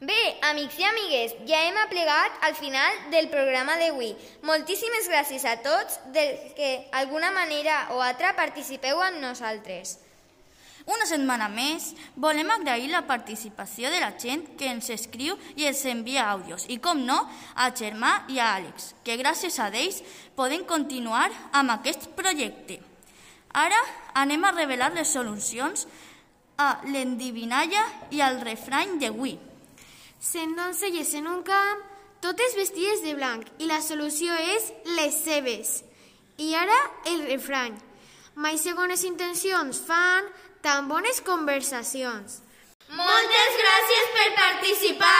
amics i amigues, ja hem aplegat al final del programa d'avui. Moltíssimes gràcies a tots dels que d'alguna manera o altra participeu amb nosaltres. Una setmana més, volem agrair la participació de la gent que ens escriu i ens envia àudios i, com no, a Germà i a Àlex, que gràcies a ells podem continuar amb aquest projecte. Ara anem a revelar les solucions a l'endivinalla i al refrany d'avui. Sent doncelles en un camp, totes vestides de blanc, i la solució és les seves. I ara el refrany. Mai segones intencions fan tan bones conversacions. Moltes gràcies participar